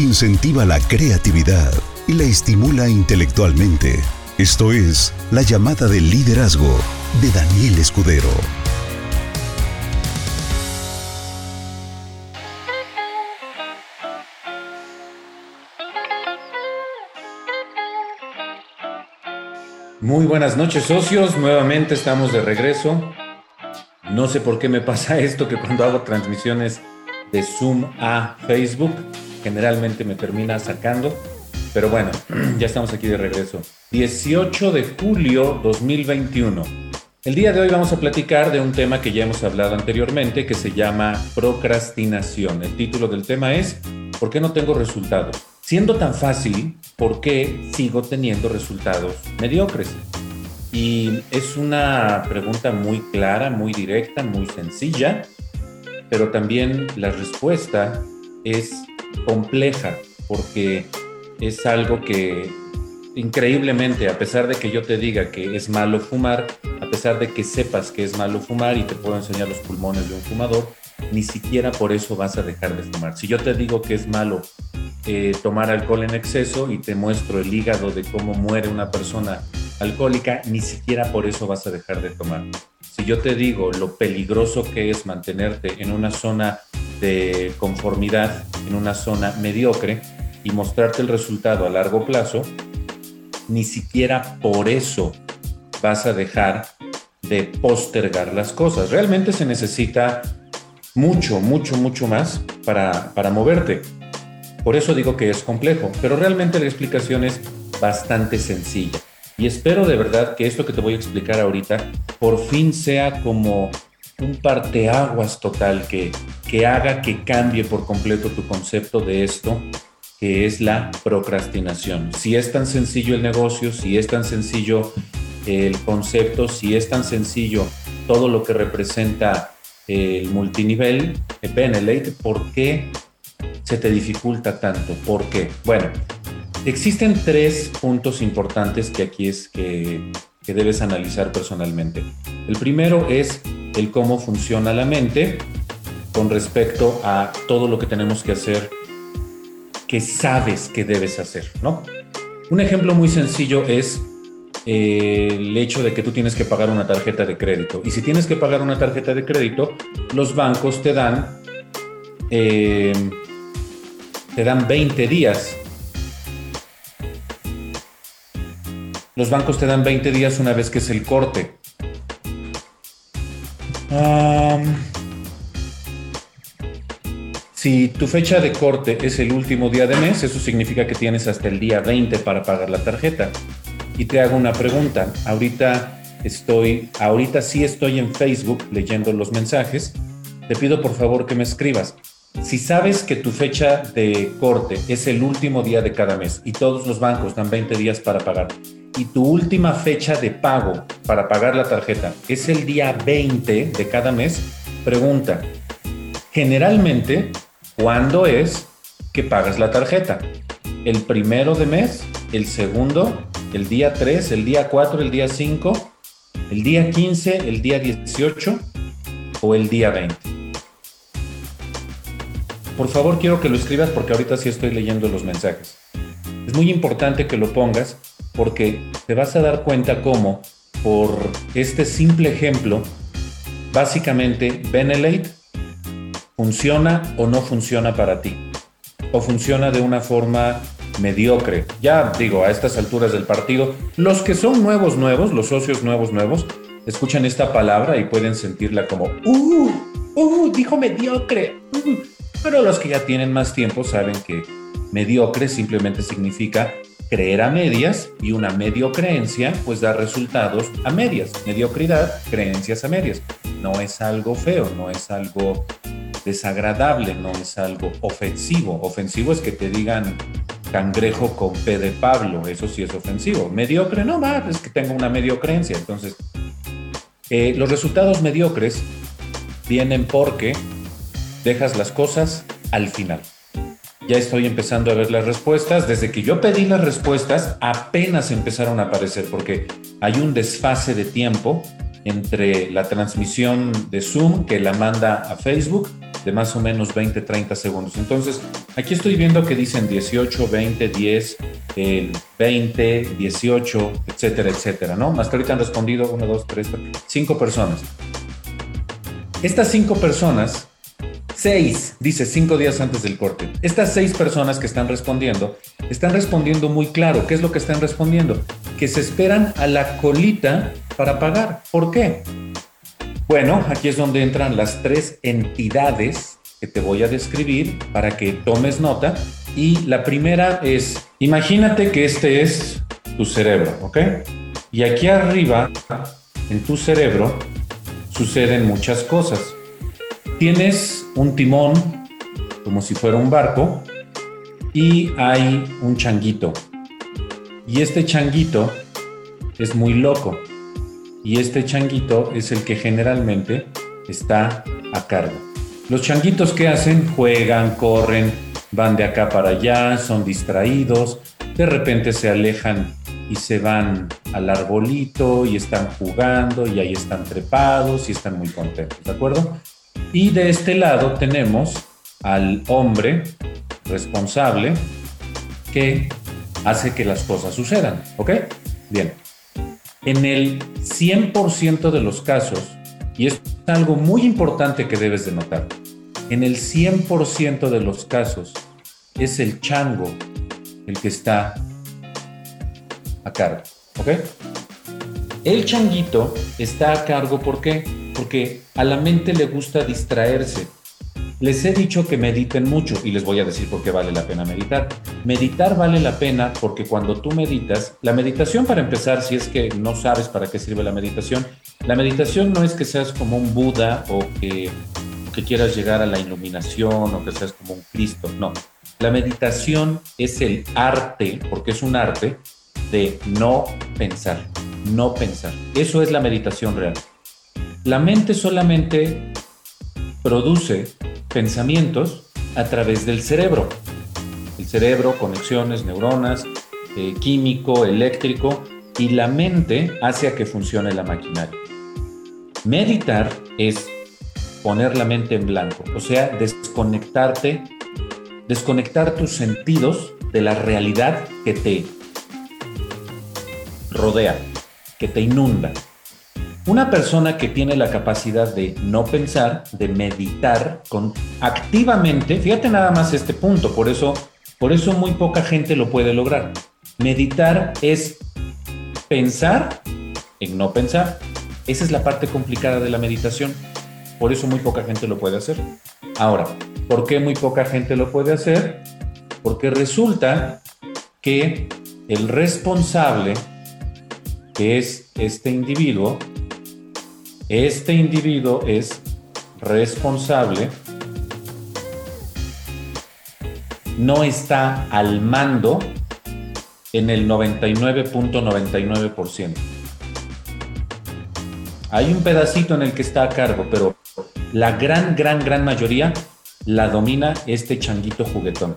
incentiva la creatividad y la estimula intelectualmente. Esto es La llamada del liderazgo de Daniel Escudero. Muy buenas noches socios, nuevamente estamos de regreso. No sé por qué me pasa esto, que cuando hago transmisiones de Zoom a Facebook, generalmente me termina sacando. Pero bueno, ya estamos aquí de regreso. 18 de julio 2021. El día de hoy vamos a platicar de un tema que ya hemos hablado anteriormente que se llama procrastinación. El título del tema es ¿Por qué no tengo resultados? Siendo tan fácil, ¿por qué sigo teniendo resultados mediocres? Y es una pregunta muy clara, muy directa, muy sencilla, pero también la respuesta es compleja porque es algo que increíblemente, a pesar de que yo te diga que es malo fumar, a pesar de que sepas que es malo fumar y te puedo enseñar los pulmones de un fumador, ni siquiera por eso vas a dejar de fumar. Si yo te digo que es malo eh, tomar alcohol en exceso y te muestro el hígado de cómo muere una persona alcohólica, ni siquiera por eso vas a dejar de tomar. Si yo te digo lo peligroso que es mantenerte en una zona de conformidad, en una zona mediocre y mostrarte el resultado a largo plazo, ni siquiera por eso vas a dejar de postergar las cosas. Realmente se necesita mucho, mucho, mucho más para, para moverte. Por eso digo que es complejo, pero realmente la explicación es bastante sencilla. Y espero de verdad que esto que te voy a explicar ahorita por fin sea como un parteaguas total que, que haga que cambie por completo tu concepto de esto, que es la procrastinación. Si es tan sencillo el negocio, si es tan sencillo el concepto, si es tan sencillo todo lo que representa el multinivel, el Benelete, ¿por qué se te dificulta tanto? ¿Por qué? Bueno, existen tres puntos importantes que aquí es que, que debes analizar personalmente. El primero es el cómo funciona la mente con respecto a todo lo que tenemos que hacer que sabes que debes hacer, ¿no? Un ejemplo muy sencillo es eh, el hecho de que tú tienes que pagar una tarjeta de crédito. Y si tienes que pagar una tarjeta de crédito, los bancos te dan eh, te dan 20 días. Los bancos te dan 20 días una vez que es el corte. si tu fecha de corte es el último día de mes, eso significa que tienes hasta el día 20 para pagar la tarjeta. Y te hago una pregunta. Ahorita estoy, ahorita sí estoy en Facebook leyendo los mensajes. Te pido por favor que me escribas. Si sabes que tu fecha de corte es el último día de cada mes y todos los bancos dan 20 días para pagar y tu última fecha de pago para pagar la tarjeta es el día 20 de cada mes, pregunta, generalmente, ¿cuándo es que pagas la tarjeta? ¿El primero de mes? ¿El segundo? ¿El día 3? ¿El día 4? ¿El día 5? ¿El día 15? ¿El día 18? ¿O el día 20? Por favor, quiero que lo escribas porque ahorita sí estoy leyendo los mensajes. Es muy importante que lo pongas porque te vas a dar cuenta cómo, por este simple ejemplo, básicamente Benelate funciona o no funciona para ti. O funciona de una forma mediocre. Ya digo, a estas alturas del partido, los que son nuevos, nuevos, los socios nuevos, nuevos, escuchan esta palabra y pueden sentirla como, ¡uh! ¡uh! Dijo mediocre. Uh, pero los que ya tienen más tiempo saben que mediocre simplemente significa creer a medias y una medio creencia pues da resultados a medias. Mediocridad, creencias a medias. No es algo feo, no es algo desagradable, no es algo ofensivo. Ofensivo es que te digan cangrejo con P de Pablo, eso sí es ofensivo. Mediocre, no más, es que tengo una medio creencia. Entonces, eh, los resultados mediocres vienen porque dejas las cosas al final. Ya estoy empezando a ver las respuestas. Desde que yo pedí las respuestas, apenas empezaron a aparecer porque hay un desfase de tiempo entre la transmisión de Zoom que la manda a Facebook de más o menos 20, 30 segundos. Entonces, aquí estoy viendo que dicen 18, 20, 10, el 20, 18, etcétera, etcétera, ¿no? Hasta ahorita han respondido 1, 2, 3, 5 personas. Estas 5 personas, 6, dice 5 días antes del corte, estas 6 personas que están respondiendo, están respondiendo muy claro. ¿Qué es lo que están respondiendo? Que se esperan a la colita para pagar. ¿Por qué? Bueno, aquí es donde entran las tres entidades que te voy a describir para que tomes nota. Y la primera es, imagínate que este es tu cerebro, ¿ok? Y aquí arriba, en tu cerebro, suceden muchas cosas. Tienes un timón, como si fuera un barco, y hay un changuito. Y este changuito es muy loco y este changuito es el que generalmente está a cargo. Los changuitos que hacen juegan, corren, van de acá para allá, son distraídos, de repente se alejan y se van al arbolito y están jugando y ahí están trepados y están muy contentos, ¿de acuerdo? Y de este lado tenemos al hombre responsable que hace que las cosas sucedan, ¿ok? Bien. En el 100% de los casos, y es algo muy importante que debes de notar, en el 100% de los casos es el chango el que está a cargo, ¿ok? El changuito está a cargo, ¿por qué? Porque a la mente le gusta distraerse les he dicho que mediten mucho y les voy a decir por qué vale la pena meditar. Meditar vale la pena porque cuando tú meditas, la meditación para empezar, si es que no sabes para qué sirve la meditación, la meditación no es que seas como un Buda o que, que quieras llegar a la iluminación o que seas como un Cristo, no. La meditación es el arte, porque es un arte, de no pensar, no pensar. Eso es la meditación real. La mente solamente produce pensamientos a través del cerebro. El cerebro, conexiones, neuronas, eh, químico, eléctrico, y la mente hace a que funcione la maquinaria. Meditar es poner la mente en blanco, o sea, desconectarte, desconectar tus sentidos de la realidad que te rodea, que te inunda. Una persona que tiene la capacidad de no pensar, de meditar activamente, fíjate nada más este punto, por eso, por eso muy poca gente lo puede lograr. Meditar es pensar en no pensar. Esa es la parte complicada de la meditación. Por eso muy poca gente lo puede hacer. Ahora, ¿por qué muy poca gente lo puede hacer? Porque resulta que el responsable, que es este individuo, este individuo es responsable, no está al mando en el 99.99%. Hay un pedacito en el que está a cargo, pero la gran, gran, gran mayoría la domina este changuito juguetón.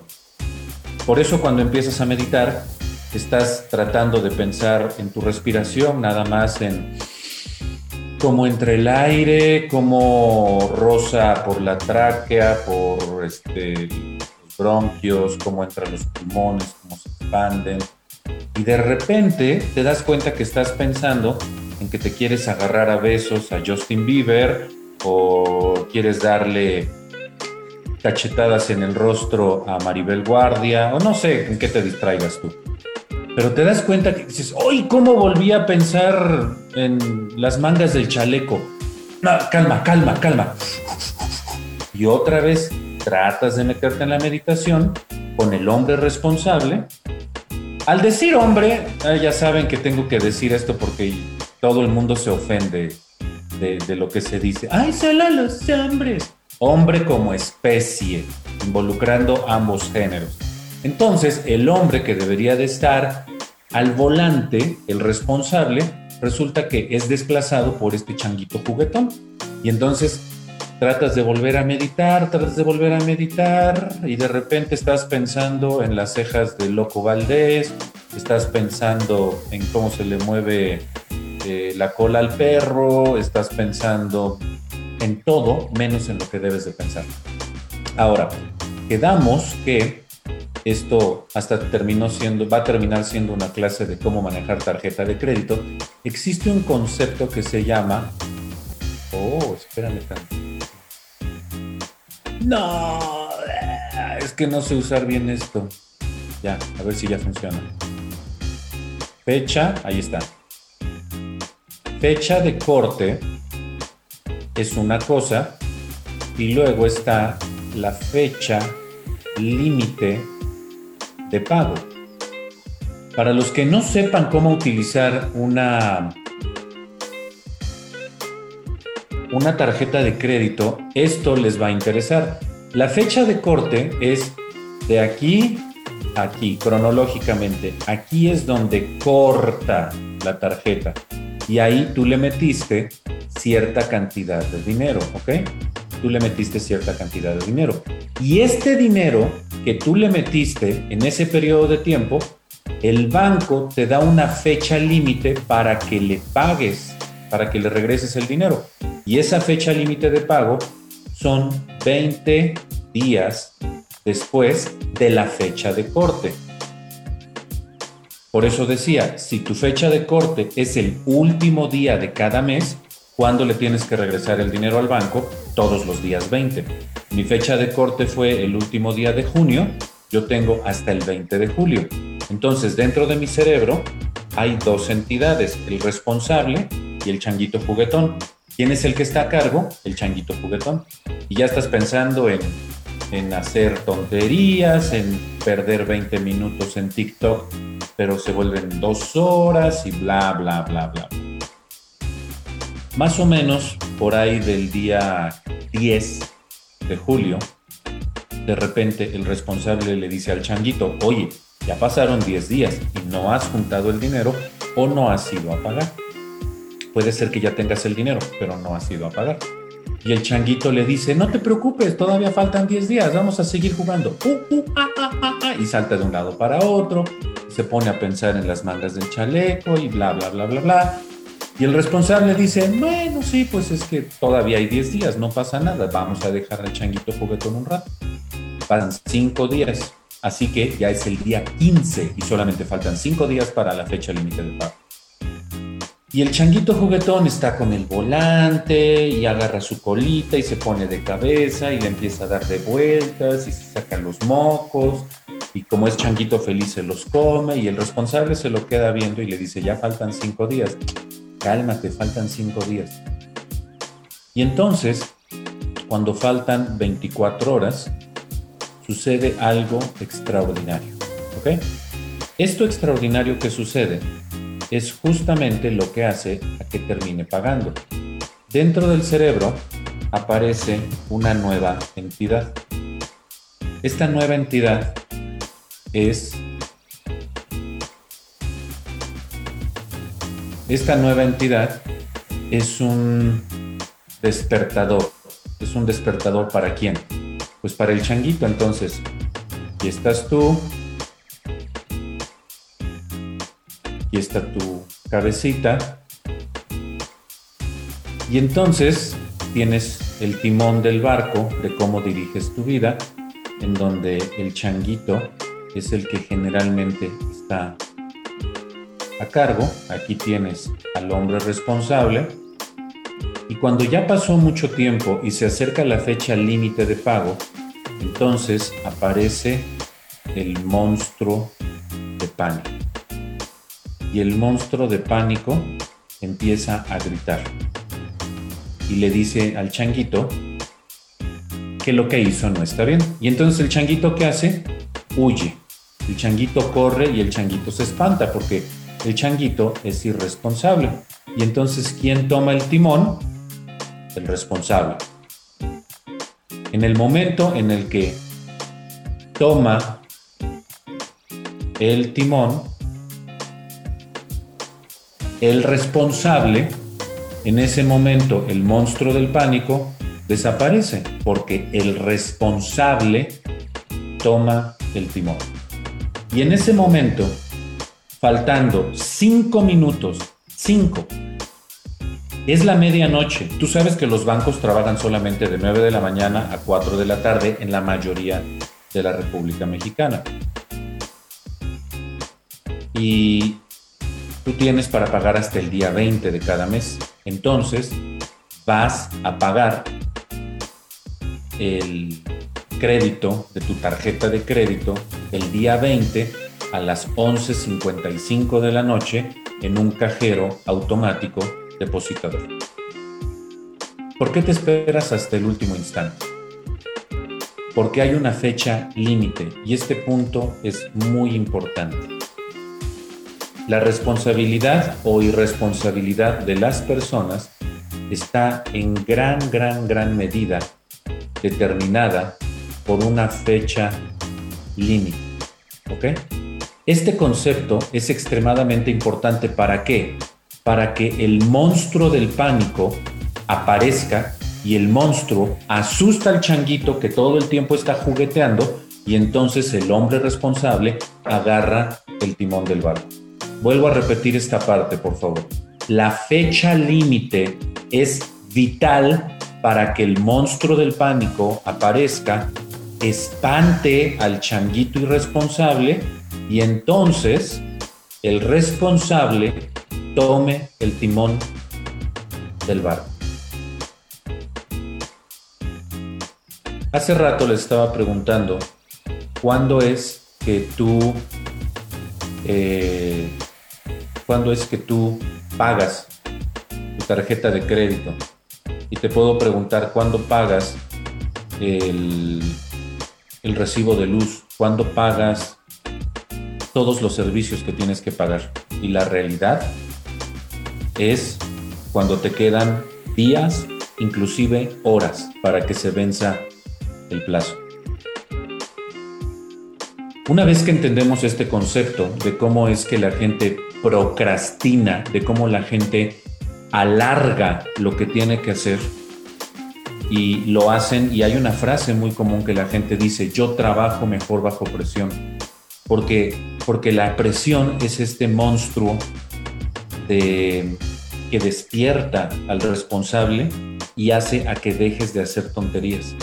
Por eso cuando empiezas a meditar, estás tratando de pensar en tu respiración, nada más en como entre el aire, como rosa por la tráquea, por este, los bronquios, como entran los pulmones, cómo se expanden. Y de repente te das cuenta que estás pensando en que te quieres agarrar a besos a Justin Bieber o quieres darle cachetadas en el rostro a Maribel Guardia o no sé en qué te distraigas tú. Pero te das cuenta que dices, ¡ay, cómo volví a pensar en las mangas del chaleco! No, calma, calma, calma. Y otra vez tratas de meterte en la meditación con el hombre responsable. Al decir hombre, ah, ya saben que tengo que decir esto porque todo el mundo se ofende de, de lo que se dice. ¡Ay, solo los hombres! Hombre como especie, involucrando ambos géneros. Entonces, el hombre que debería de estar al volante, el responsable, resulta que es desplazado por este changuito juguetón. Y entonces tratas de volver a meditar, tratas de volver a meditar y de repente estás pensando en las cejas de Loco Valdés, estás pensando en cómo se le mueve eh, la cola al perro, estás pensando en todo menos en lo que debes de pensar. Ahora, quedamos que esto hasta terminó siendo, va a terminar siendo una clase de cómo manejar tarjeta de crédito. Existe un concepto que se llama, oh, espérame. No, es que no sé usar bien esto. Ya, a ver si ya funciona. Fecha, ahí está. Fecha de corte es una cosa y luego está la fecha límite de pago. Para los que no sepan cómo utilizar una, una tarjeta de crédito, esto les va a interesar. La fecha de corte es de aquí a aquí, cronológicamente. Aquí es donde corta la tarjeta y ahí tú le metiste cierta cantidad de dinero, ¿ok? Tú le metiste cierta cantidad de dinero. Y este dinero que tú le metiste en ese periodo de tiempo, el banco te da una fecha límite para que le pagues, para que le regreses el dinero. Y esa fecha límite de pago son 20 días después de la fecha de corte. Por eso decía, si tu fecha de corte es el último día de cada mes, ¿cuándo le tienes que regresar el dinero al banco? Todos los días 20. Mi fecha de corte fue el último día de junio, yo tengo hasta el 20 de julio. Entonces, dentro de mi cerebro hay dos entidades, el responsable y el changuito juguetón. ¿Quién es el que está a cargo? El changuito juguetón. Y ya estás pensando en, en hacer tonterías, en perder 20 minutos en TikTok pero se vuelven dos horas y bla, bla, bla, bla. Más o menos por ahí del día 10 de julio, de repente el responsable le dice al changuito, oye, ya pasaron 10 días y no has juntado el dinero o no has ido a pagar. Puede ser que ya tengas el dinero, pero no has ido a pagar. Y el changuito le dice, no te preocupes, todavía faltan 10 días, vamos a seguir jugando. Uh, uh, ah, ah, ah, y salta de un lado para otro, se pone a pensar en las mangas del chaleco y bla, bla, bla, bla, bla. Y el responsable dice, bueno, sí, pues es que todavía hay 10 días, no pasa nada, vamos a dejar al changuito juguetón un rato. Pasan 5 días, así que ya es el día 15 y solamente faltan 5 días para la fecha límite de pago. Y el changuito juguetón está con el volante y agarra su colita y se pone de cabeza y le empieza a dar de vueltas y se saca los mocos y como es changuito feliz se los come y el responsable se lo queda viendo y le dice ya faltan cinco días. Cálmate, faltan cinco días. Y entonces, cuando faltan 24 horas, sucede algo extraordinario. ¿Ok? Esto extraordinario que sucede es justamente lo que hace a que termine pagando. Dentro del cerebro aparece una nueva entidad. Esta nueva entidad es esta nueva entidad es un despertador. ¿Es un despertador para quién? Pues para el changuito, entonces. Y estás tú, y está tu cabecita. Y entonces tienes el timón del barco de cómo diriges tu vida, en donde el changuito es el que generalmente está a cargo. Aquí tienes al hombre responsable. Y cuando ya pasó mucho tiempo y se acerca la fecha límite de pago, entonces aparece el monstruo de pánico y el monstruo de pánico empieza a gritar y le dice al changuito que lo que hizo no está bien. Y entonces el changuito ¿qué hace? Huye. El changuito corre y el changuito se espanta porque el changuito es irresponsable. Y entonces ¿quién toma el timón? El responsable. En el momento en el que toma el timón, el responsable, en ese momento el monstruo del pánico desaparece porque el responsable toma el timón. Y en ese momento, faltando cinco minutos, cinco, Es la medianoche. Tú sabes que los bancos trabajan solamente de 9 de la mañana a 4 de la tarde en la mayoría de la República Mexicana. Y tú tienes para pagar hasta el día 20 de cada mes. Entonces, vas a pagar el crédito de tu tarjeta de crédito el día 20 a las 11.55 de la noche en un cajero automático depositador. ¿Por qué te esperas hasta el último instante? Porque hay una fecha límite y este punto es muy importante. La responsabilidad o irresponsabilidad de las personas está en gran, gran, gran medida determinada por una fecha límite. ¿Ok? Este concepto es extremadamente importante para qué? Para que el monstruo del pánico aparezca y el monstruo asusta al changuito que todo el tiempo está jugueteando y entonces el hombre responsable agarra el timón del barco. Vuelvo a repetir esta parte, por favor. La fecha límite es vital para que el monstruo del pánico aparezca, espante al changuito irresponsable y entonces el responsable tome el timón del barco. Hace rato le estaba preguntando cuándo es que tú eh, cuándo es que tú pagas tu tarjeta de crédito y te puedo preguntar cuándo pagas el, el recibo de luz, cuándo pagas todos los servicios que tienes que pagar. Y la realidad es cuando te quedan días, inclusive horas, para que se venza el plazo. Una vez que entendemos este concepto de cómo es que la gente procrastina, de cómo la gente alarga lo que tiene que hacer y lo hacen, y hay una frase muy común que la gente dice, yo trabajo mejor bajo presión, porque porque la presión es este monstruo que despierta al responsable y hace a que dejes de hacer tonterías.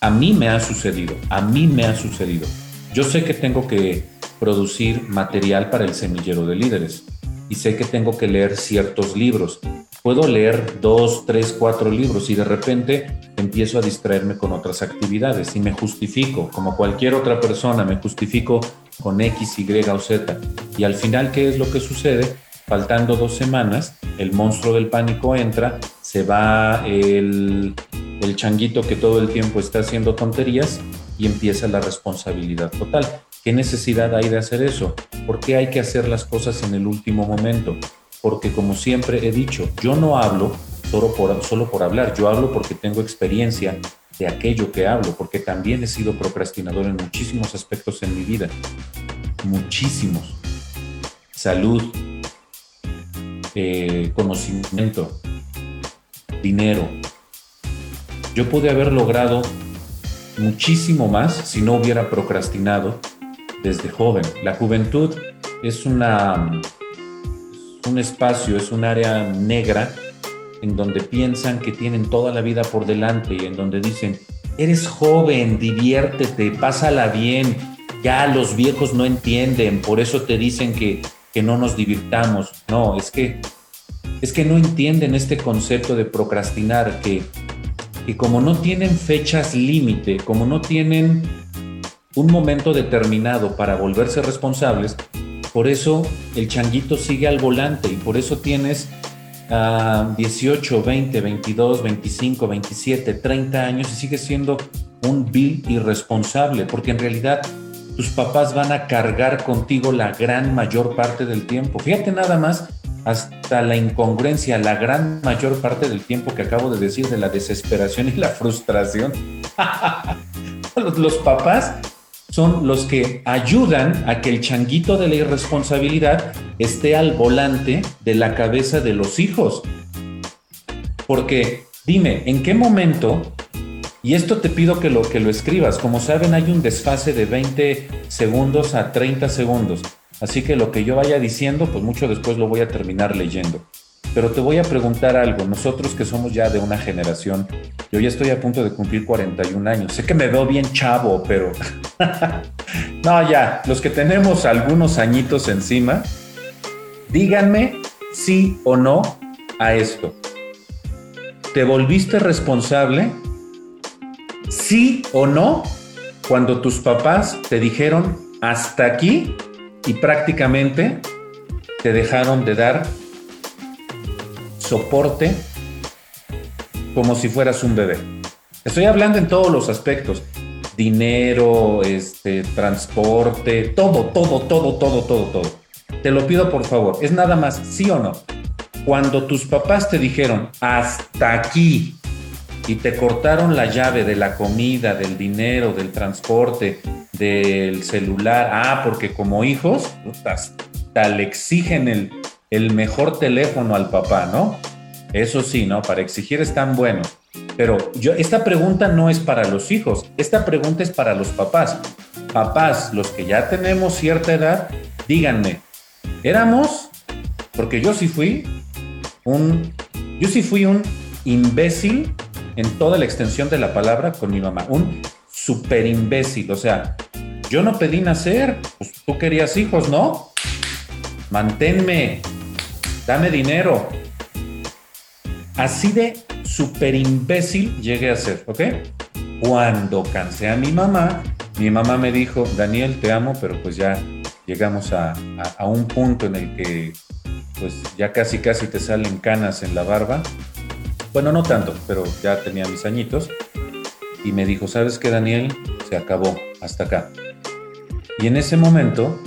A mí me ha sucedido, a mí me ha sucedido. Yo sé que tengo que producir material para el semillero de líderes y sé que tengo que leer ciertos libros puedo leer dos, tres, cuatro libros y de repente empiezo a distraerme con otras actividades y me justifico, como cualquier otra persona, me justifico con X, Y o Z. Y al final, ¿qué es lo que sucede? Faltando dos semanas, el monstruo del pánico entra, se va el, el changuito que todo el tiempo está haciendo tonterías y empieza la responsabilidad total. ¿Qué necesidad hay de hacer eso? ¿Por qué hay que hacer las cosas en el último momento? Porque como siempre he dicho, yo no hablo solo por, solo por hablar, yo hablo porque tengo experiencia de aquello que hablo, porque también he sido procrastinador en muchísimos aspectos en mi vida, muchísimos. Salud, eh, conocimiento, dinero. Yo pude haber logrado muchísimo más si no hubiera procrastinado desde joven. La juventud es una un espacio, es un área negra en donde piensan que tienen toda la vida por delante y en donde dicen, eres joven, diviértete, pásala bien, ya los viejos no entienden, por eso te dicen que, que no nos divirtamos. No, es que, es que no entienden este concepto de procrastinar, que, que como no tienen fechas límite, como no tienen un momento determinado para volverse responsables, por eso el changuito sigue al volante y por eso tienes a 18, 20, 22, 25, 27, 30 años y sigues siendo un vil irresponsable, porque en realidad tus papás van a cargar contigo la gran mayor parte del tiempo. Fíjate nada más hasta la incongruencia, la gran mayor parte del tiempo que acabo de decir de la desesperación y la frustración. los papás son los que ayudan a que el changuito de la irresponsabilidad esté al volante de la cabeza de los hijos. Porque dime, ¿en qué momento? Y esto te pido que lo, que lo escribas. Como saben, hay un desfase de 20 segundos a 30 segundos. Así que lo que yo vaya diciendo, pues mucho después lo voy a terminar leyendo. Pero te voy a preguntar algo, nosotros que somos ya de una generación, yo ya estoy a punto de cumplir 41 años, sé que me veo bien chavo, pero no, ya, los que tenemos algunos añitos encima, díganme sí o no a esto. ¿Te volviste responsable? ¿Sí o no? Cuando tus papás te dijeron hasta aquí y prácticamente te dejaron de dar soporte como si fueras un bebé. Estoy hablando en todos los aspectos. Dinero, este, transporte, todo, todo, todo, todo, todo, todo. Te lo pido por favor. Es nada más, sí o no. Cuando tus papás te dijeron hasta aquí y te cortaron la llave de la comida, del dinero, del transporte, del celular, ah, porque como hijos, tal exigen el, el mejor teléfono al papá, ¿no? Eso sí, ¿no? Para exigir es tan bueno. Pero yo, esta pregunta no es para los hijos, esta pregunta es para los papás. Papás, los que ya tenemos cierta edad, díganme, ¿éramos? Porque yo sí fui un, yo sí fui un imbécil en toda la extensión de la palabra con mi mamá, un super imbécil. O sea, yo no pedí nacer, pues tú querías hijos, ¿no? Manténme, dame dinero. Así de super imbécil llegué a ser, ¿ok? Cuando cansé a mi mamá, mi mamá me dijo, Daniel, te amo, pero pues ya llegamos a, a un punto en el que pues ya casi casi te salen canas en la barba bueno, no tanto, pero ya tenía mis añitos. Y me dijo, ¿sabes qué, Daniel? Se acabó, hasta acá. Y en ese momento,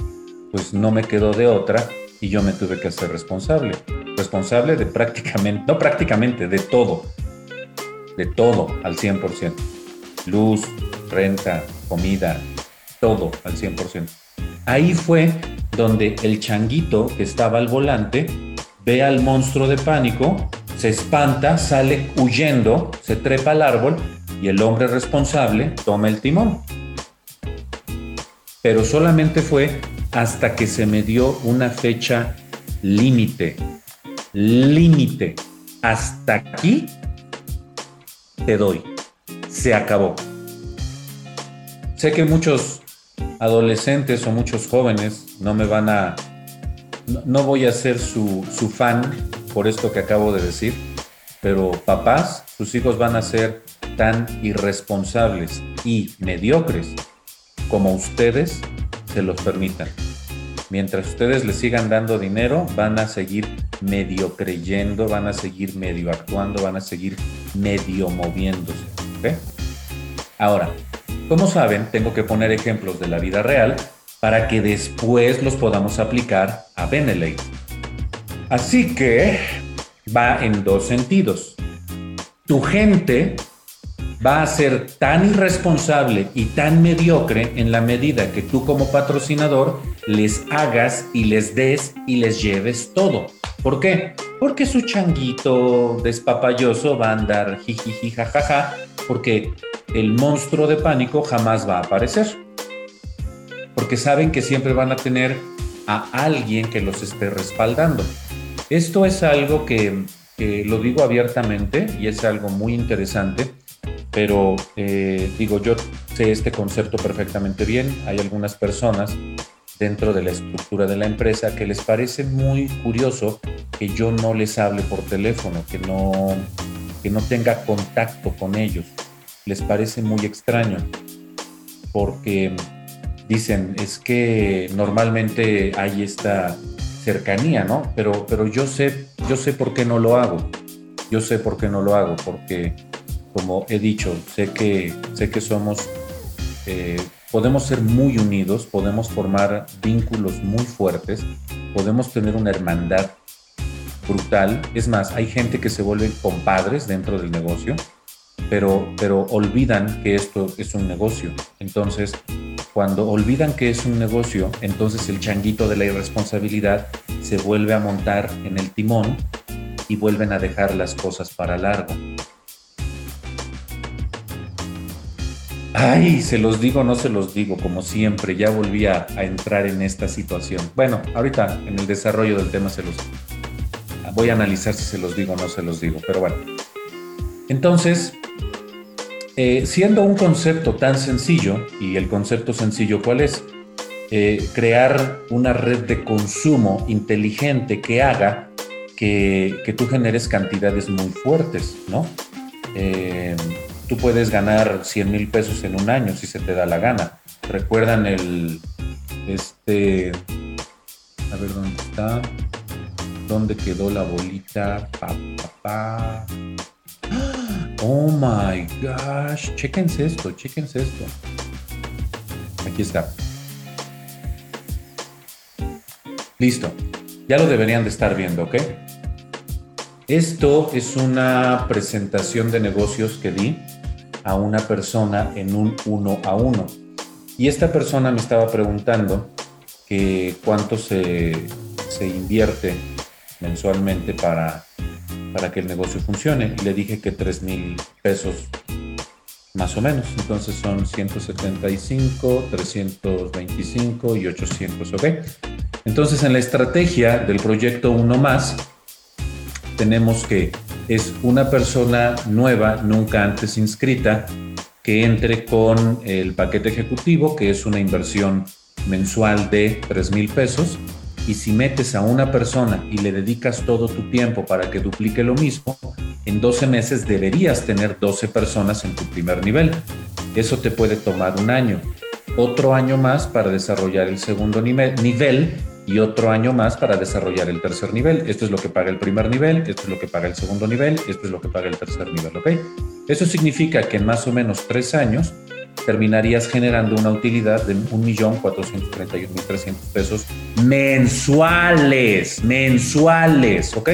pues no me quedó de otra y yo me tuve que hacer responsable. Responsable de prácticamente, no prácticamente, de todo. De todo al 100%. Luz, renta, comida, todo al 100%. Ahí fue donde el changuito que estaba al volante ve al monstruo de pánico se espanta, sale huyendo, se trepa al árbol y el hombre responsable toma el timón. Pero solamente fue hasta que se me dio una fecha límite. Límite. Hasta aquí te doy. Se acabó. Sé que muchos adolescentes o muchos jóvenes no me van a... No, voy a ser su, fan por esto que acabo de decir, pero papás, sus hijos van a ser tan irresponsables y mediocres como ustedes se los permitan. Mientras ustedes les sigan dando dinero, van a seguir medio creyendo, van a seguir medio actuando, van a seguir medio moviéndose. Ahora, como saben, tengo que poner ejemplos de la vida real para que después los podamos aplicar a Beneley. Así que va en dos sentidos. Tu gente va a ser tan irresponsable y tan mediocre en la medida que tú como patrocinador les hagas y les des y les lleves todo. ¿Por qué? Porque su changuito despapalloso va a andar jijiji jajaja, porque el monstruo de pánico jamás va a aparecer. Porque saben que siempre van a tener a alguien que los esté respaldando. Esto es algo que, lo digo abiertamente y es algo muy interesante, pero eh, digo, yo sé este concepto perfectamente bien. Hay algunas personas dentro de la estructura de la empresa que les parece muy curioso que yo no les hable por teléfono, que no, que no tenga contacto con ellos. Les parece muy extraño porque dicen, es que normalmente hay esta cercanía, ¿no? Pero, pero yo, sé, yo sé por qué no lo hago. Yo sé por qué no lo hago, porque como he dicho, sé que, sé que somos, eh, podemos ser muy unidos, podemos formar vínculos muy fuertes, podemos tener una hermandad brutal. Es más, hay gente que se vuelve compadres dentro del negocio, pero, pero olvidan que esto es un negocio. Entonces, cuando olvidan que es un negocio, entonces el changuito de la irresponsabilidad se vuelve a montar en el timón y vuelven a dejar las cosas para largo. Ay, se los digo, no se los digo, como siempre, ya volví a, entrar en esta situación. Bueno, ahorita en el desarrollo del tema se los voy a analizar si se los digo o no se los digo, pero bueno. Entonces, eh, siendo un concepto tan sencillo, y el concepto sencillo cuál es, eh, crear una red de consumo inteligente que haga que, que tú generes cantidades muy fuertes, ¿no? Eh, tú puedes ganar 100 mil pesos en un año si se te da la gana. ¿Recuerdan el, este, a ver dónde está, dónde quedó la bolita, pa, pa, Oh my gosh, chéquense esto, chéquense esto. Aquí está. Listo. Ya lo deberían de estar viendo, ¿ok? Esto es una presentación de negocios que di a una persona en un uno a uno. Y esta persona me estaba preguntando que cuánto se, se invierte mensualmente para, para que el negocio funcione. Y le dije que 3 mil pesos más o menos. Entonces son 175, 325 y 800, ¿ok? Entonces en la estrategia del proyecto Uno Más, tenemos que es una persona nueva, nunca antes inscrita, que entre con el paquete ejecutivo, que es una inversión mensual de 3 mil pesos. Y si metes a una persona y le dedicas todo tu tiempo para que duplique lo mismo, en 12 meses deberías tener 12 personas en tu primer nivel. Eso te puede tomar un año. Otro año más para desarrollar el segundo nivel, nivel y otro año más para desarrollar el tercer nivel. Esto es lo que paga el primer nivel, esto es lo que paga el segundo nivel, esto es lo que paga el tercer nivel, ¿ok? Eso significa que en más o menos tres años terminarías generando una utilidad de 1.431.300 pesos mensuales, mensuales, ¿ok?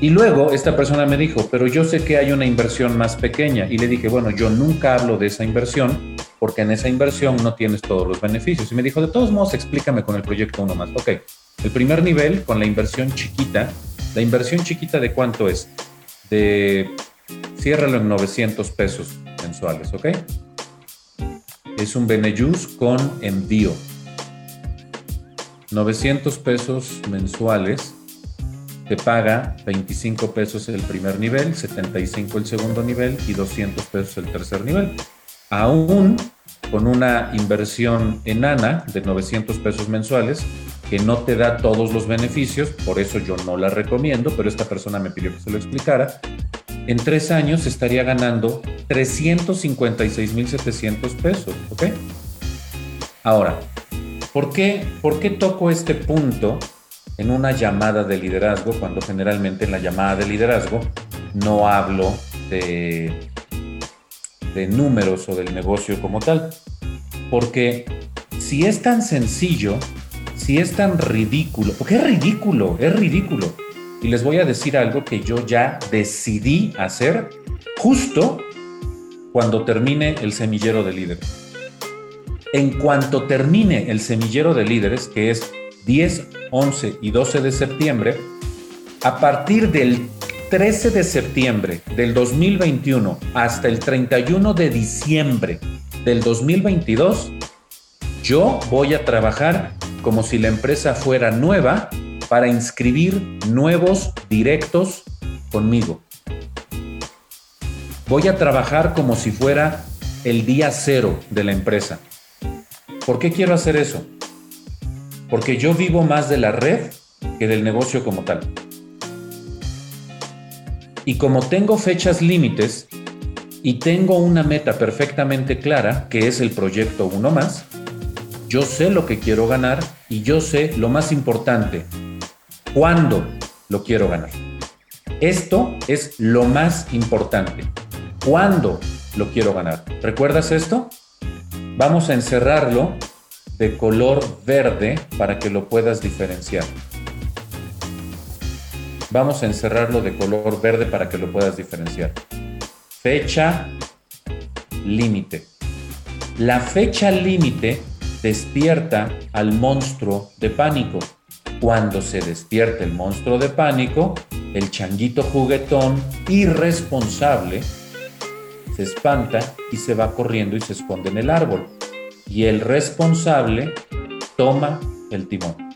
Y luego esta persona me dijo, pero yo sé que hay una inversión más pequeña. Y le dije, bueno, yo nunca hablo de esa inversión porque en esa inversión no tienes todos los beneficios. Y me dijo, de todos modos, explícame con el proyecto uno más. Ok, el primer nivel con la inversión chiquita, la inversión chiquita de cuánto es? De, ciérralo en 900 pesos mensuales, ¿ok? Es un Benejus con envío. 900 pesos mensuales te paga 25 pesos el primer nivel, 75 el segundo nivel y 200 pesos el tercer nivel. Aún con una inversión enana de 900 pesos mensuales que no te da todos los beneficios, por eso yo no la recomiendo, pero esta persona me pidió que se lo explicara. En tres años estaría ganando 356.700 pesos, ¿ok? Ahora, ¿por qué, ¿por qué toco este punto en una llamada de liderazgo, cuando generalmente en la llamada de liderazgo no hablo de, de números o del negocio como tal. Porque si es tan sencillo, si es tan ridículo, porque es ridículo, es ridículo. Y les voy a decir algo que yo ya decidí hacer justo cuando termine el semillero de líderes. En cuanto termine el semillero de líderes, que es 10, 11 y 12 de septiembre, a partir del 13 de septiembre del 2021 hasta el 31 de diciembre del 2022, yo voy a trabajar como si la empresa fuera nueva para inscribir nuevos directos conmigo. Voy a trabajar como si fuera el día cero de la empresa. ¿Por qué quiero hacer eso? porque yo vivo más de la red que del negocio como tal. Y como tengo fechas límites y tengo una meta perfectamente clara, que es el proyecto uno más, yo sé lo que quiero ganar y yo sé lo más importante, cuándo lo quiero ganar. Esto es lo más importante. ¿Cuándo lo quiero ganar? ¿Recuerdas esto? Vamos a encerrarlo de color verde para que lo puedas diferenciar. Vamos a encerrarlo de color verde para que lo puedas diferenciar. Fecha límite. La fecha límite despierta al monstruo de pánico. Cuando se despierta el monstruo de pánico, el changuito juguetón irresponsable se espanta y se va corriendo y se esconde en el árbol y el responsable toma el timón.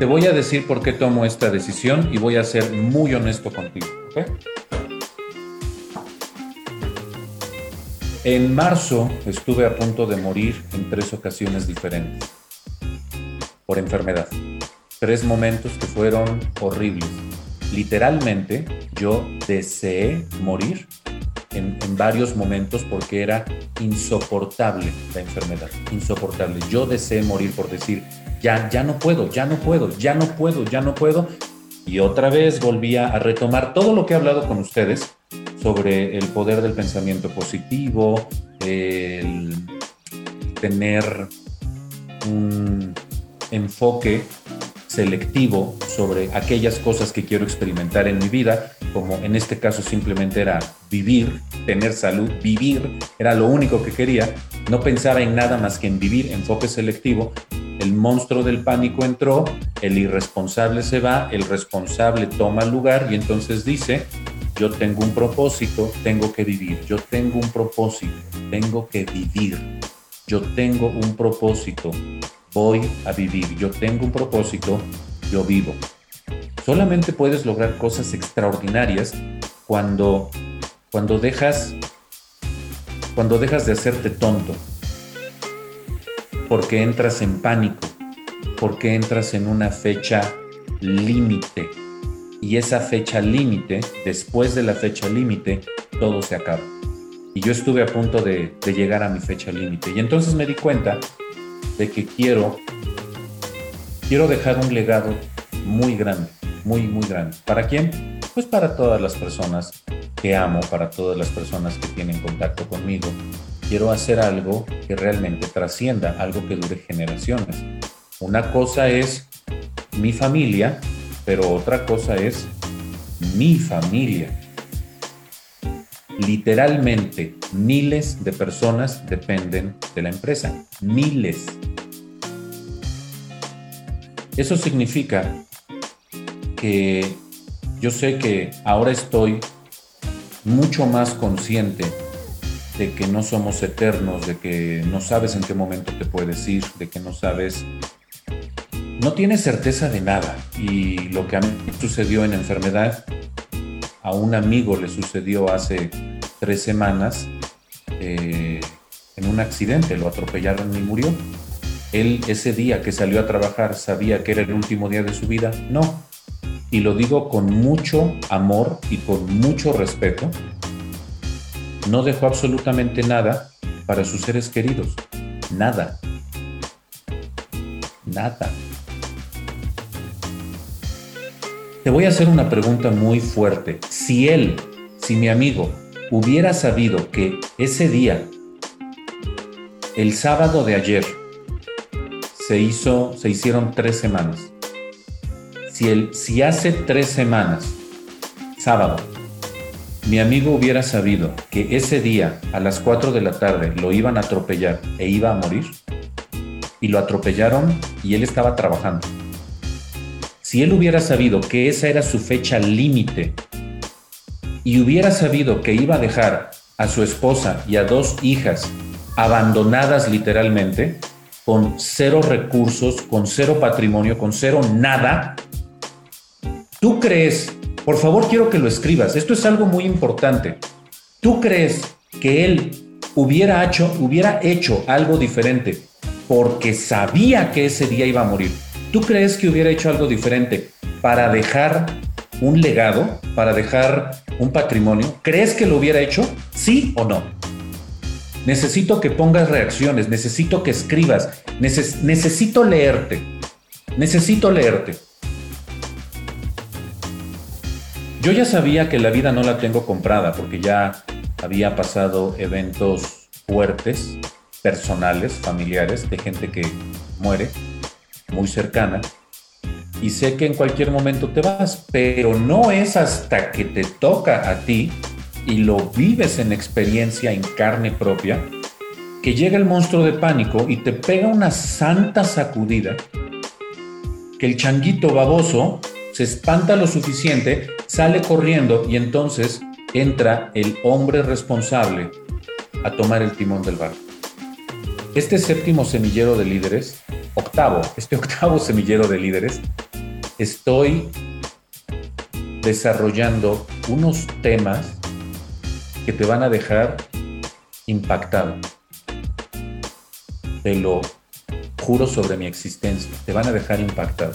Te voy a decir por qué tomo esta decisión y voy a ser muy honesto contigo. En marzo estuve a punto de morir en tres ocasiones diferentes por enfermedad. Tres momentos que fueron horribles. Literalmente yo deseé morir en, varios momentos porque era insoportable la enfermedad, insoportable. Yo deseé morir por decir, ya, ya no puedo, ya no puedo, ya no puedo, ya no puedo. Y otra vez volvía a retomar todo lo que he hablado con ustedes sobre el poder del pensamiento positivo, el tener un enfoque selectivo sobre aquellas cosas que quiero experimentar en mi vida, como en este caso simplemente era vivir, tener salud, vivir, era lo único que quería, no pensaba en nada más que en vivir, enfoque selectivo, el monstruo del pánico entró, el irresponsable se va, el responsable toma lugar y entonces dice, yo tengo un propósito, tengo que vivir, yo tengo un propósito, tengo que vivir, yo tengo un propósito, voy a vivir, yo tengo un propósito, yo vivo. Solamente puedes lograr cosas extraordinarias cuando, cuando dejas cuando dejas de hacerte tonto, porque entras en pánico, porque entras en una fecha límite. Y esa fecha límite, después de la fecha límite, todo se acaba. Y yo estuve a punto de, de llegar a mi fecha límite. Y entonces me di cuenta de que quiero, quiero dejar un legado muy grande, muy, muy grande. ¿Para quién? Pues para todas las personas que amo, para todas las personas que tienen contacto conmigo, quiero hacer algo que realmente trascienda, algo que dure generaciones. Una cosa es mi familia, pero otra cosa es mi familia. Literalmente, miles de personas dependen de la empresa. Miles. Eso significa que yo sé que ahora estoy mucho más consciente de que no somos eternos, de que no sabes en qué momento te puedes ir, de que no sabes, no tienes certeza de nada. Y lo que a mí sucedió en enfermedad, a un amigo le sucedió hace tres semanas eh, en un accidente, lo atropellaron y murió. Él ese día que salió a trabajar sabía que era el último día de su vida. No. Y lo digo con mucho amor y con mucho respeto, no dejó absolutamente nada para sus seres queridos. Nada. Nada. Te voy a hacer una pregunta muy fuerte. Si él, si mi amigo, hubiera sabido que ese día, el sábado de ayer, se hizo, se hicieron tres semanas. Si, él, si hace tres semanas, sábado, mi amigo hubiera sabido que ese día a las 4 de la tarde lo iban a atropellar e iba a morir, y lo atropellaron y él estaba trabajando. Si él hubiera sabido que esa era su fecha límite y hubiera sabido que iba a dejar a su esposa y a dos hijas abandonadas literalmente, con cero recursos, con cero patrimonio, con cero nada, ¿tú crees por favor, quiero que lo escribas. Esto es algo muy importante. ¿Tú crees que él hubiera hecho, hubiera hecho algo diferente porque sabía que ese día iba a morir? ¿Tú crees que hubiera hecho algo diferente para dejar un legado, para dejar un patrimonio? ¿Crees que lo hubiera hecho? ¿Sí o no? Necesito que pongas reacciones, necesito que escribas, necesito leerte, necesito leerte. Yo ya sabía que la vida no la tengo comprada porque ya había pasado eventos fuertes, personales, familiares, de gente que muere, muy cercana. Y sé que en cualquier momento te vas, pero no es hasta que te toca a ti y lo vives en experiencia, en carne propia, que llega el monstruo de pánico y te pega una santa sacudida, que el changuito baboso se espanta lo suficiente, sale corriendo y entonces entra el hombre responsable a tomar el timón del barco. Este séptimo semillero de líderes, octavo, este octavo semillero de líderes, estoy desarrollando unos temas que te van a dejar impactado. Te lo juro sobre mi existencia, te van a dejar impactado.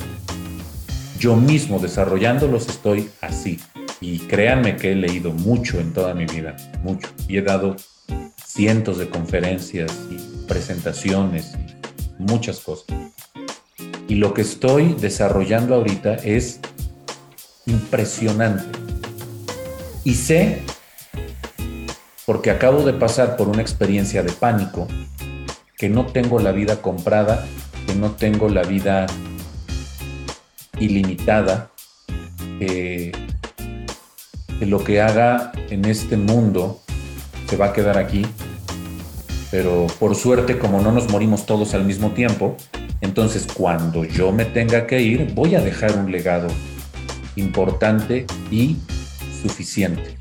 Yo mismo desarrollándolos estoy así. Y créanme que he leído mucho en toda mi vida, mucho. Y he dado cientos de conferencias y presentaciones, muchas cosas. Y lo que estoy desarrollando ahorita es impresionante. Y sé, porque acabo de pasar por una experiencia de pánico, que no tengo la vida comprada, que no tengo la vida ilimitada, que, lo que haga en este mundo se va a quedar aquí, pero por suerte como no nos morimos todos al mismo tiempo, entonces cuando yo me tenga que ir voy a dejar un legado importante y suficiente.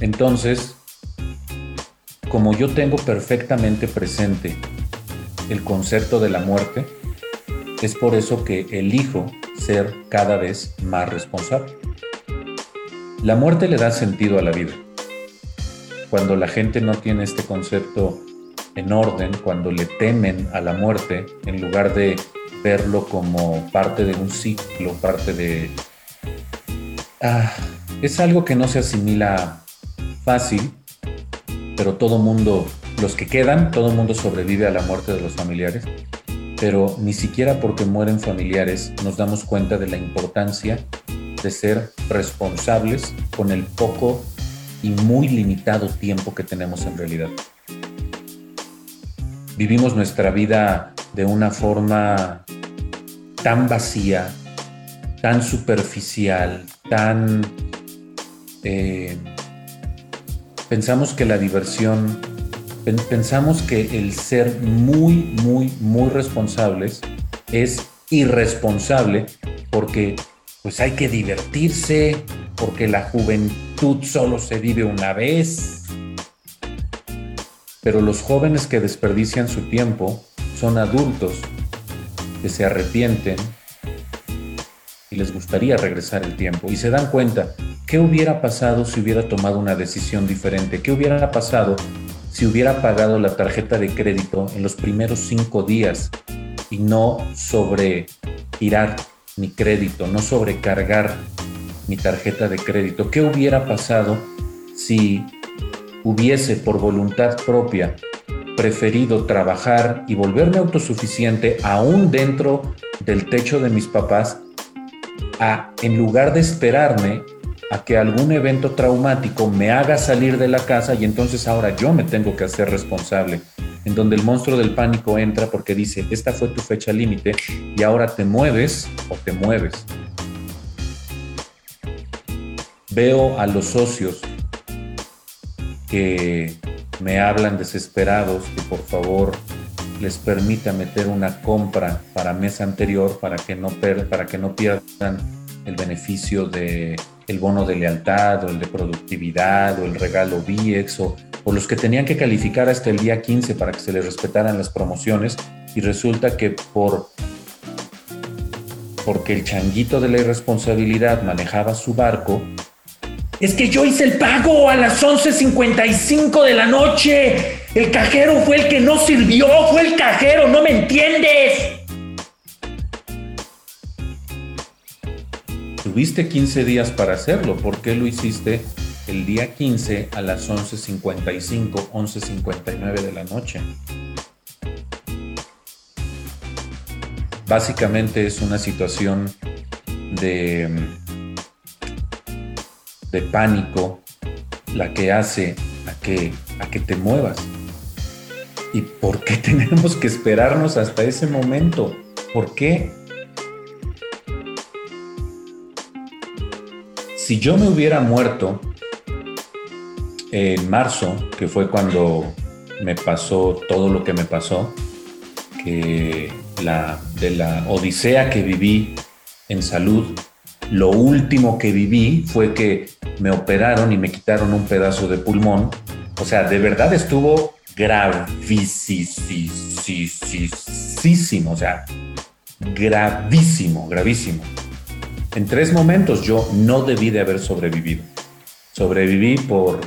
Entonces, como yo tengo perfectamente presente el concepto de la muerte, es por eso que elijo ser cada vez más responsable. La muerte le da sentido a la vida. Cuando la gente no tiene este concepto en orden, cuando le temen a la muerte, en lugar de verlo como parte de un ciclo, parte de... Ah, es algo que no se asimila fácil, pero todo mundo, los que quedan, todo mundo sobrevive a la muerte de los familiares, pero ni siquiera porque mueren familiares nos damos cuenta de la importancia de ser responsables con el poco y muy limitado tiempo que tenemos en realidad. Vivimos nuestra vida de una forma tan vacía, tan superficial, tan... Eh, pensamos que la diversión, pensamos que el ser muy, muy, muy responsables es irresponsable porque pues hay que divertirse, porque la juventud solo se vive una vez. Pero los jóvenes que desperdician su tiempo son adultos que se arrepienten y les gustaría regresar el tiempo y se dan cuenta, ¿qué hubiera pasado si hubiera tomado una decisión diferente? ¿Qué hubiera pasado si hubiera pagado la tarjeta de crédito en los primeros cinco días y no sobregirar mi crédito, no sobrecargar mi tarjeta de crédito? ¿Qué hubiera pasado si hubiese por voluntad propia preferido trabajar y volverme autosuficiente aún dentro del techo de mis papás, a, en lugar de esperarme a que algún evento traumático me haga salir de la casa y entonces ahora yo me tengo que hacer responsable, en donde el monstruo del pánico entra porque dice, esta fue tu fecha límite y ahora te mueves o te mueves. Veo a los socios que me hablan desesperados que por favor les permita meter una compra para mes anterior para que no, para que no pierdan el beneficio de el bono de lealtad o el de productividad o el regalo BIEX o, los que tenían que calificar hasta el día 15 para que se les respetaran las promociones y resulta que por porque el changuito de la irresponsabilidad manejaba su barco, es que yo hice el pago a las 11.55 de la noche. El cajero fue el que no sirvió, fue el cajero, ¿no me entiendes? Tuviste 15 días para hacerlo, ¿por qué lo hiciste el día 15 a las 11.55, 11.59 de la noche? Básicamente es una situación de de pánico la que hace a que, a que te muevas. ¿Y por qué tenemos que esperarnos hasta ese momento? ¿Por qué? Si yo me hubiera muerto en marzo, que fue cuando me pasó todo lo que me pasó, que la, de la odisea que viví en salud, lo último que viví fue que me operaron y me quitaron un pedazo de pulmón. O sea, de verdad estuvo gravísimo. O sea, gravísimo, gravísimo. En tres momentos yo no debí de haber sobrevivido. Sobreviví por...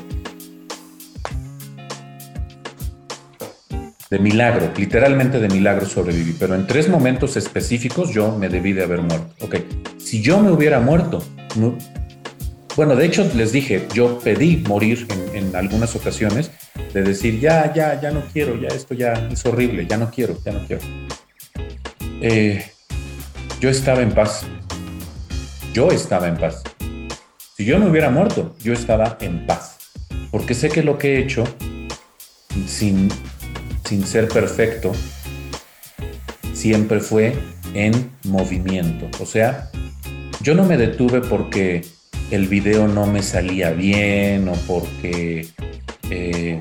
De milagro, literalmente de milagro sobreviví, pero en tres momentos específicos yo me debí de haber muerto. Ok, si yo me hubiera muerto, bueno, de hecho les dije, yo pedí morir en, en, algunas ocasiones, de decir, ya, ya, ya no quiero, ya esto ya es horrible, ya no quiero, ya no quiero. Eh, yo estaba en paz. Yo estaba en paz. Si yo no hubiera muerto, yo estaba en paz. Porque sé que lo que he hecho, sin, sin ser perfecto, siempre fue en movimiento. O sea, yo no me detuve porque el video no me salía bien o porque eh,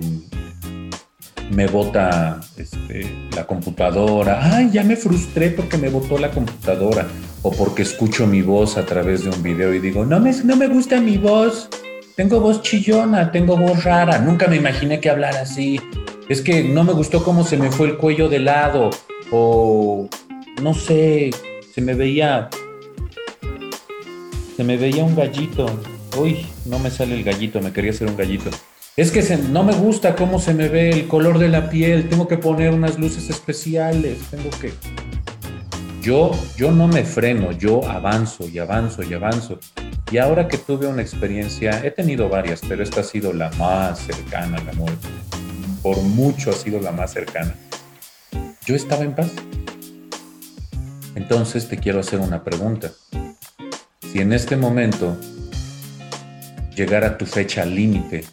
me bota este, la computadora, ay, ya me frustré porque me botó la computadora, o porque escucho mi voz a través de un video y digo, no me, no me gusta mi voz, tengo voz chillona, tengo voz rara, nunca me imaginé que hablara así, es que no me gustó cómo se me fue el cuello de lado, o no sé, se me veía, se me veía un gallito, uy, no me sale el gallito, me quería hacer un gallito. Es que no me gusta cómo se me ve el color de la piel, tengo que poner unas luces especiales, tengo que... Yo, yo no me freno, yo avanzo y avanzo y avanzo. Y ahora que tuve una experiencia, he tenido varias, pero esta ha sido la más cercana a la muerte. Por mucho ha sido la más cercana. Yo estaba en paz. Entonces te quiero hacer una pregunta. Si en este momento llegara tu fecha límite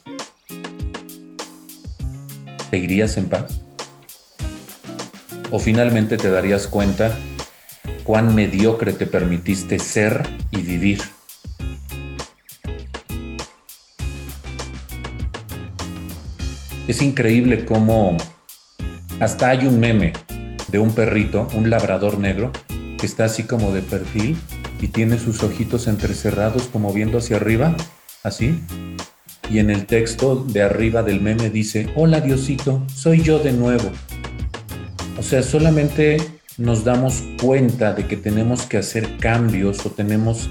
¿te irías en paz? ¿O finalmente te darías cuenta cuán mediocre te permitiste ser y vivir? Es increíble cómo hasta hay un meme de un perrito, un labrador negro, que está así como de perfil y tiene sus ojitos entrecerrados como viendo hacia arriba, así, y en el texto de arriba del meme dice, hola Diosito, soy yo de nuevo. O sea, solamente nos damos cuenta de que tenemos que hacer cambios o tenemos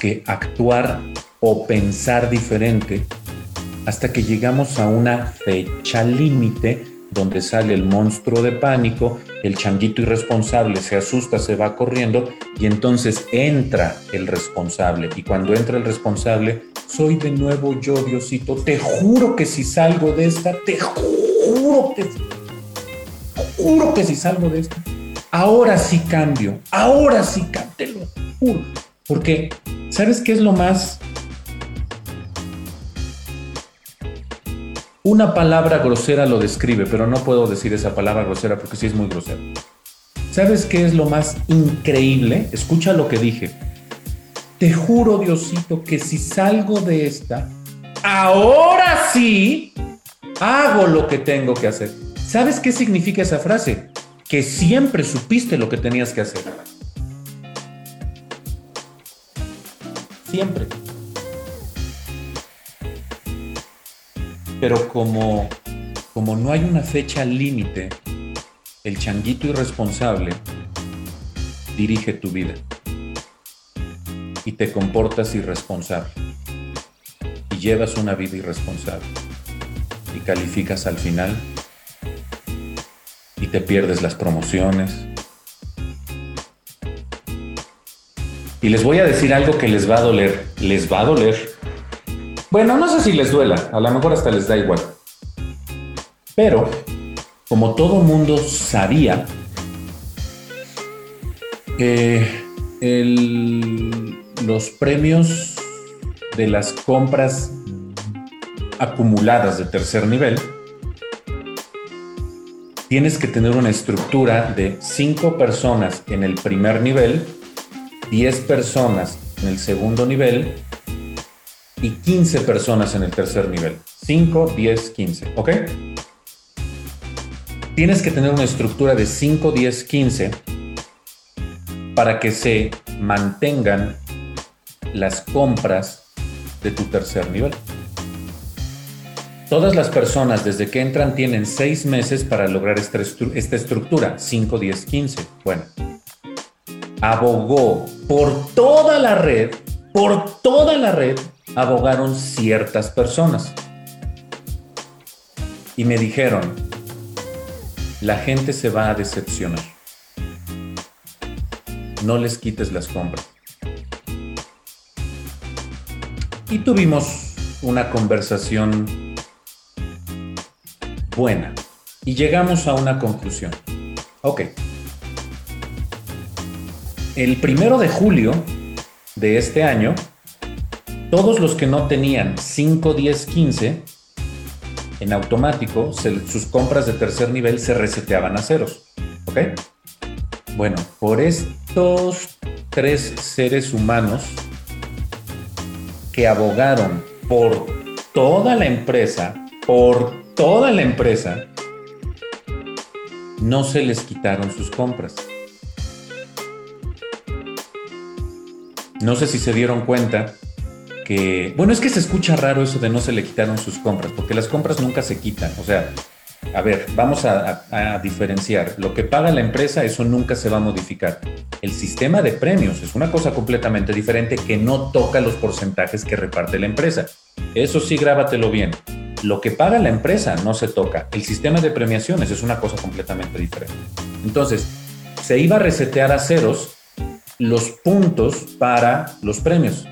que actuar o pensar diferente hasta que llegamos a una fecha límite donde sale el monstruo de pánico, el changuito irresponsable se asusta, se va corriendo y entonces entra el responsable. Y cuando entra el responsable, soy de nuevo yo, Diosito. Te juro que si salgo de esta, te juro que, juro que si salgo de esta, ahora sí cambio, ahora sí cambio, te lo juro. Porque, ¿sabes qué es lo más Una palabra grosera lo describe, pero no puedo decir esa palabra grosera porque sí es muy grosera. ¿Sabes qué es lo más increíble? Escucha lo que dije. Te juro, Diosito, que si salgo de esta, ahora sí hago lo que tengo que hacer. ¿Sabes qué significa esa frase? Que siempre supiste lo que tenías que hacer. Siempre. Pero como, como no hay una fecha límite, el changuito irresponsable dirige tu vida y te comportas irresponsable y llevas una vida irresponsable y calificas al final y te pierdes las promociones. Y les voy a decir algo que les va a doler, les va a doler bueno, no sé si les duela, a lo mejor hasta les da igual. Pero, como todo mundo sabía, eh, los premios de las compras acumuladas de tercer nivel, tienes que tener una estructura de 5 personas en el primer nivel, 10 personas en el segundo nivel y 15 personas en el tercer nivel. 5, 10, 15, ¿ok? Tienes que tener una estructura de 5, 10, 15 para que se mantengan las compras de tu tercer nivel. Todas las personas desde que entran tienen 6 meses para lograr esta, esta estructura, 5, 10, 15. Bueno, abogó por toda la red, por toda la red, abogaron ciertas personas. Y me dijeron, la gente se va a decepcionar. No les quites las compras. Y tuvimos una conversación buena y llegamos a una conclusión. Ok. El primero de julio de este año, todos los que no tenían 5, 10, 15, en automático, sus compras de tercer nivel se reseteaban a ceros. ¿Ok? Bueno, por estos tres seres humanos que abogaron por toda la empresa, por toda la empresa, no se les quitaron sus compras. No sé si se dieron cuenta que, bueno, es que se escucha raro eso de no se le quitaron sus compras, porque las compras nunca se quitan. O sea, a ver, vamos a, diferenciar. Lo que paga la empresa, eso nunca se va a modificar. El sistema de premios es una cosa completamente diferente que no toca los porcentajes que reparte la empresa. Eso sí, grábatelo bien. Lo que paga la empresa no se toca. El sistema de premiaciones es una cosa completamente diferente. Entonces, se iba a resetear a ceros los puntos para los premios.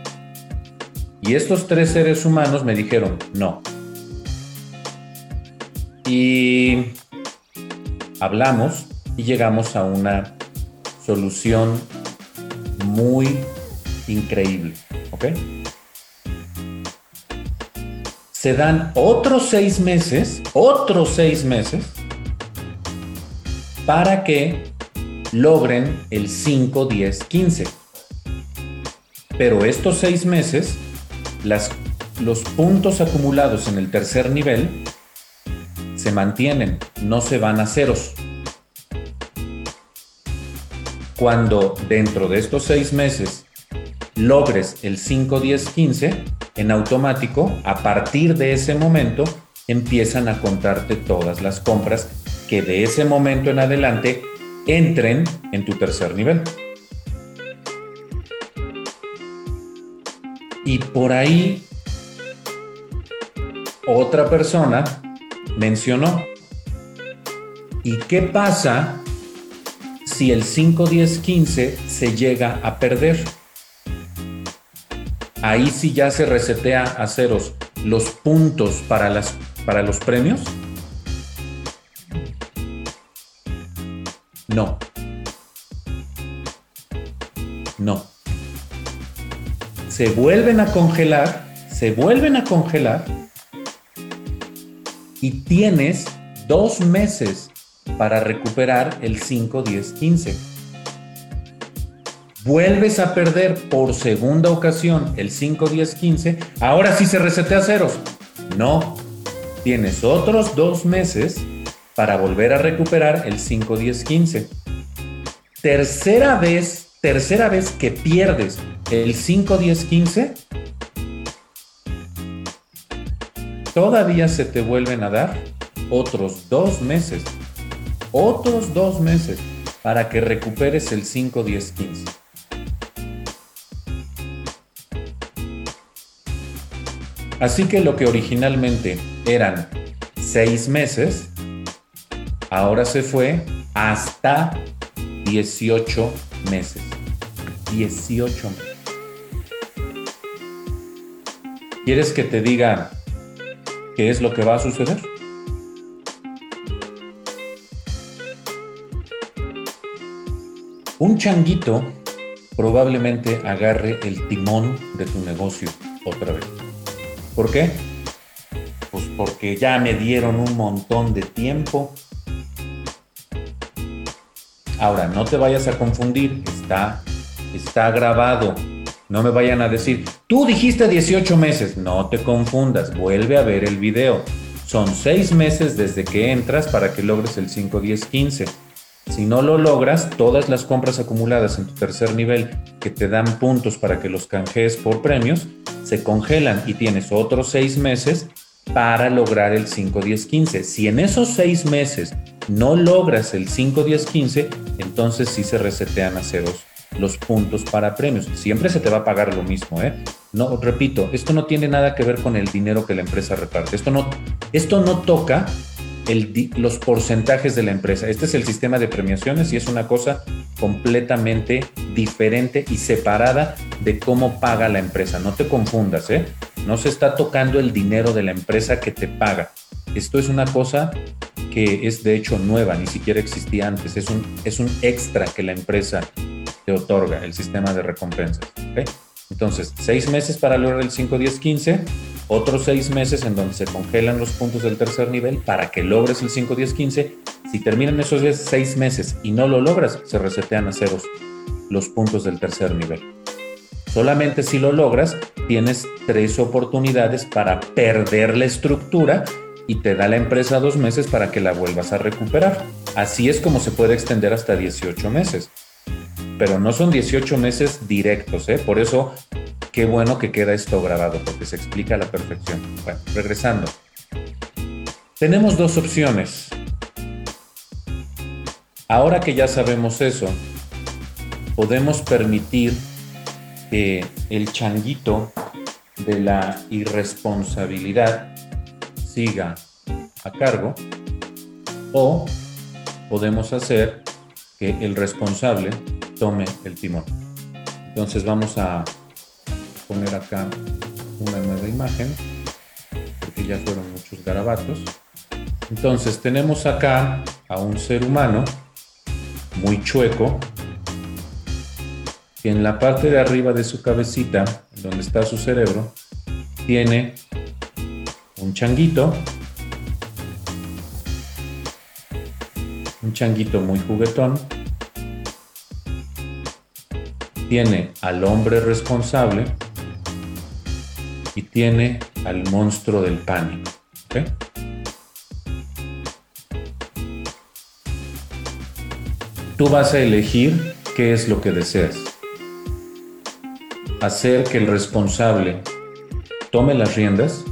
Y estos tres seres humanos me dijeron, no. Y hablamos y llegamos a una solución muy increíble. ¿Ok? Se dan otros seis meses, otros seis meses, para que logren el 5, 10, 15. Pero estos seis meses, los puntos acumulados en el tercer nivel se mantienen, no se van a ceros. Cuando dentro de estos seis meses logres el 5, 10, 15, en automático, a partir de ese momento, empiezan a contarte todas las compras que de ese momento en adelante entren en tu tercer nivel. Y por ahí otra persona mencionó, ¿y qué pasa si el 5, 10, 15 se llega a perder? Ahí sí ya se resetea a ceros los puntos para, las, para los premios. No. No. Se vuelven a congelar, se vuelven a congelar y tienes dos meses para recuperar el 5, 10, 15. Vuelves a perder por segunda ocasión el 5, 10, 15. Ahora sí se resetea ceros. No. Tienes otros dos meses para volver a recuperar el 5, 10, 15. Tercera vez, tercera vez que pierdes el 5, 10, 15, todavía se te vuelven a dar otros dos meses, otros dos meses para que recuperes el 5, 10, 15. Así que lo que originalmente eran seis meses, Ahora se fue hasta 18 meses. 18 meses. ¿Quieres que te diga qué es lo que va a suceder? Un changuito probablemente agarre el timón de tu negocio otra vez. ¿Por qué? Pues porque ya me dieron un montón de tiempo, Ahora, no te vayas a confundir, está, está grabado. No me vayan a decir, tú dijiste 18 meses. No te confundas, vuelve a ver el video. Son 6 meses desde que entras para que logres el 5, 10, 15. Si no lo logras, todas las compras acumuladas en tu tercer nivel que te dan puntos para que los canjees por premios, se congelan y tienes otros 6 meses para lograr el 5, 10, 15. Si en esos 6 meses no logras el 5, 10, 15, entonces sí se resetean a ceros los puntos para premios. Siempre se te va a pagar lo mismo, ¿eh? No, repito, esto no tiene nada que ver con el dinero que la empresa reparte. Esto no, esto no toca los porcentajes de la empresa. Este es el sistema de premiaciones y es una cosa completamente diferente y separada de cómo paga la empresa. No te confundas, ¿eh? No se está tocando el dinero de la empresa que te paga. Esto es una cosa que es de hecho nueva, ni siquiera existía antes. Es un, es un extra que la empresa te otorga, el sistema de recompensas. Entonces, seis meses para lograr el 5, 10, 15 otros seis meses en donde se congelan los puntos del tercer nivel para que logres el 5, 10, 15. Si terminan esos seis meses y no lo logras, se resetean a ceros los puntos del tercer nivel. Solamente si lo logras, tienes tres oportunidades para perder la estructura y te da la empresa dos meses para que la vuelvas a recuperar. Así es como se puede extender hasta 18 meses. Pero no son 18 meses directos, ¿eh? Por eso qué bueno que queda esto grabado porque se explica a la perfección. Bueno, regresando. Tenemos dos opciones. Ahora que ya sabemos eso, podemos permitir que el changuito de la irresponsabilidad siga a cargo o podemos hacer que el responsable tome el timón. Entonces vamos a poner acá una nueva imagen, porque ya fueron muchos garabatos. Entonces tenemos acá a un ser humano muy chueco, que en la parte de arriba de su cabecita, donde está su cerebro, tiene un changuito, un changuito muy juguetón, tiene al hombre responsable, y tiene al monstruo del pánico. Tú vas a elegir qué es lo que deseas. Hacer que el responsable tome las riendas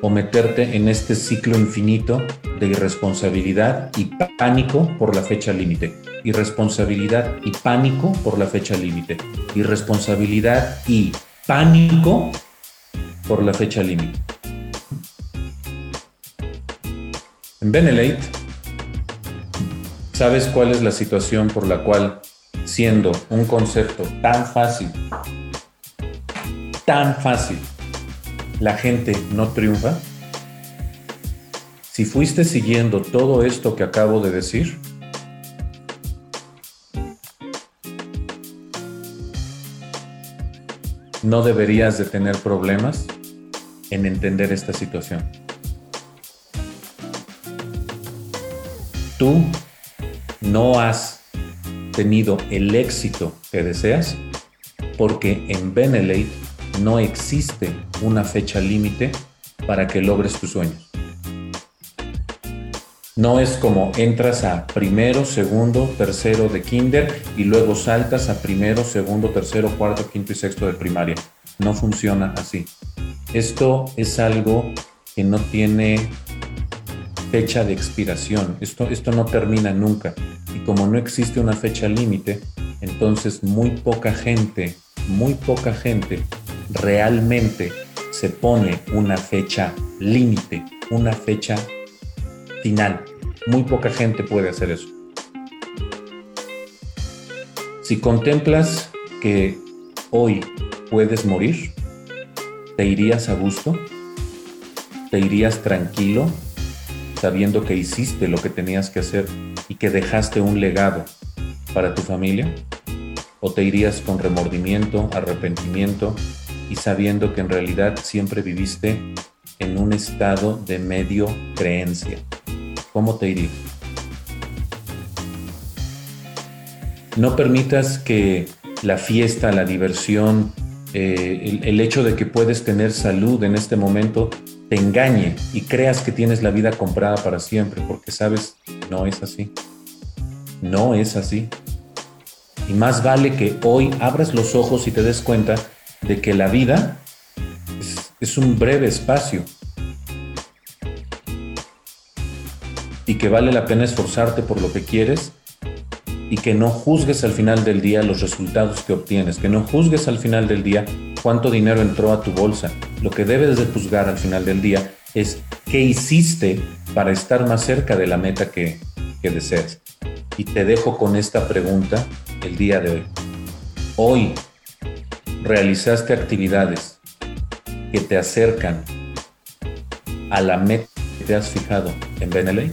o meterte en este ciclo infinito de irresponsabilidad y pánico por la fecha límite. Irresponsabilidad y pánico por la fecha límite. Irresponsabilidad y pánico por la fecha límite. En Benelate, ¿sabes cuál es la situación por la cual, siendo un concepto tan fácil, tan fácil, la gente no triunfa? Si fuiste siguiendo todo esto que acabo de decir, no deberías de tener problemas en entender esta situación. Tú no has tenido el éxito que deseas porque en Benelate no existe una fecha límite para que logres tus sueños. No es como entras a primero, segundo, tercero de kinder y luego saltas a primero, segundo, tercero, cuarto, quinto y sexto de primaria. No funciona así. Esto es algo que no tiene fecha de expiración. Esto, esto no termina nunca. Y como no existe una fecha límite, entonces muy poca gente, muy poca gente realmente se pone una fecha límite, una fecha final. Muy poca gente puede hacer eso. Si contemplas que hoy puedes morir, ¿te irías a gusto? ¿Te irías tranquilo sabiendo que hiciste lo que tenías que hacer y que dejaste un legado para tu familia? ¿O te irías con remordimiento, arrepentimiento y sabiendo que en realidad siempre viviste en un estado de medio creencia? ¿Cómo te iría? No permitas que la fiesta, la diversión, eh, el, hecho de que puedes tener salud en este momento te engañe y creas que tienes la vida comprada para siempre, porque sabes, no es así. No es así. Y más vale que hoy abras los ojos y te des cuenta de que la vida es un breve espacio y que vale la pena esforzarte por lo que quieres y que no juzgues al final del día los resultados que obtienes, que no juzgues al final del día cuánto dinero entró a tu bolsa. Lo que debes de juzgar al final del día es qué hiciste para estar más cerca de la meta que, que deseas. Y te dejo con esta pregunta el día de hoy. Hoy realizaste actividades que te acercan a la meta que te has fijado en Beneley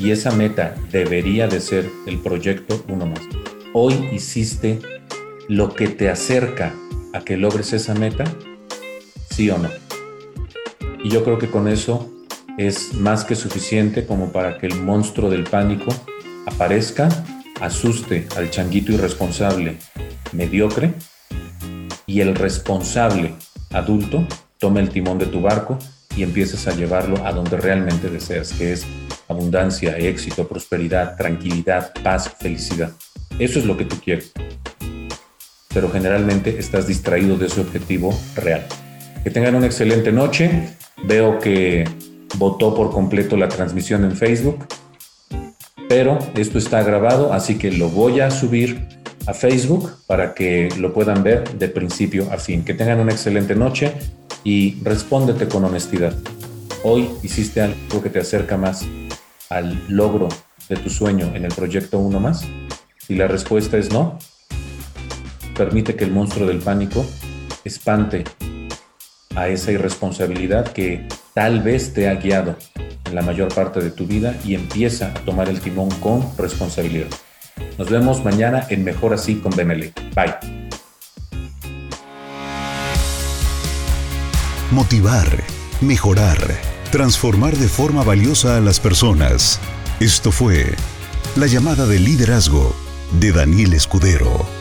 y esa meta debería de ser el proyecto uno más. Hoy hiciste lo que te acerca a que logres esa meta, sí o no. Y yo creo que con eso es más que suficiente como para que el monstruo del pánico aparezca, asuste al changuito irresponsable mediocre y el responsable adulto tome el timón de tu barco y empieces a llevarlo a donde realmente deseas, que es abundancia, éxito, prosperidad, tranquilidad, paz, felicidad. Eso es lo que tú quieres. Pero generalmente estás distraído de ese objetivo real. Que tengan una excelente noche. Veo que votó por completo la transmisión en Facebook. Pero esto está grabado, así que lo voy a subir a Facebook para que lo puedan ver de principio a fin. Que tengan una excelente noche y respóndete con honestidad. Hoy hiciste algo que te acerca más al logro de tu sueño en el proyecto Uno Más? Si la respuesta es no, permite que el monstruo del pánico espante a esa irresponsabilidad que tal vez te ha guiado en la mayor parte de tu vida y empieza a tomar el timón con responsabilidad. Nos vemos mañana en Mejor Así con Benelli. Bye. Motivar, mejorar transformar de forma valiosa a las personas. Esto fue La llamada de liderazgo de Daniel Escudero.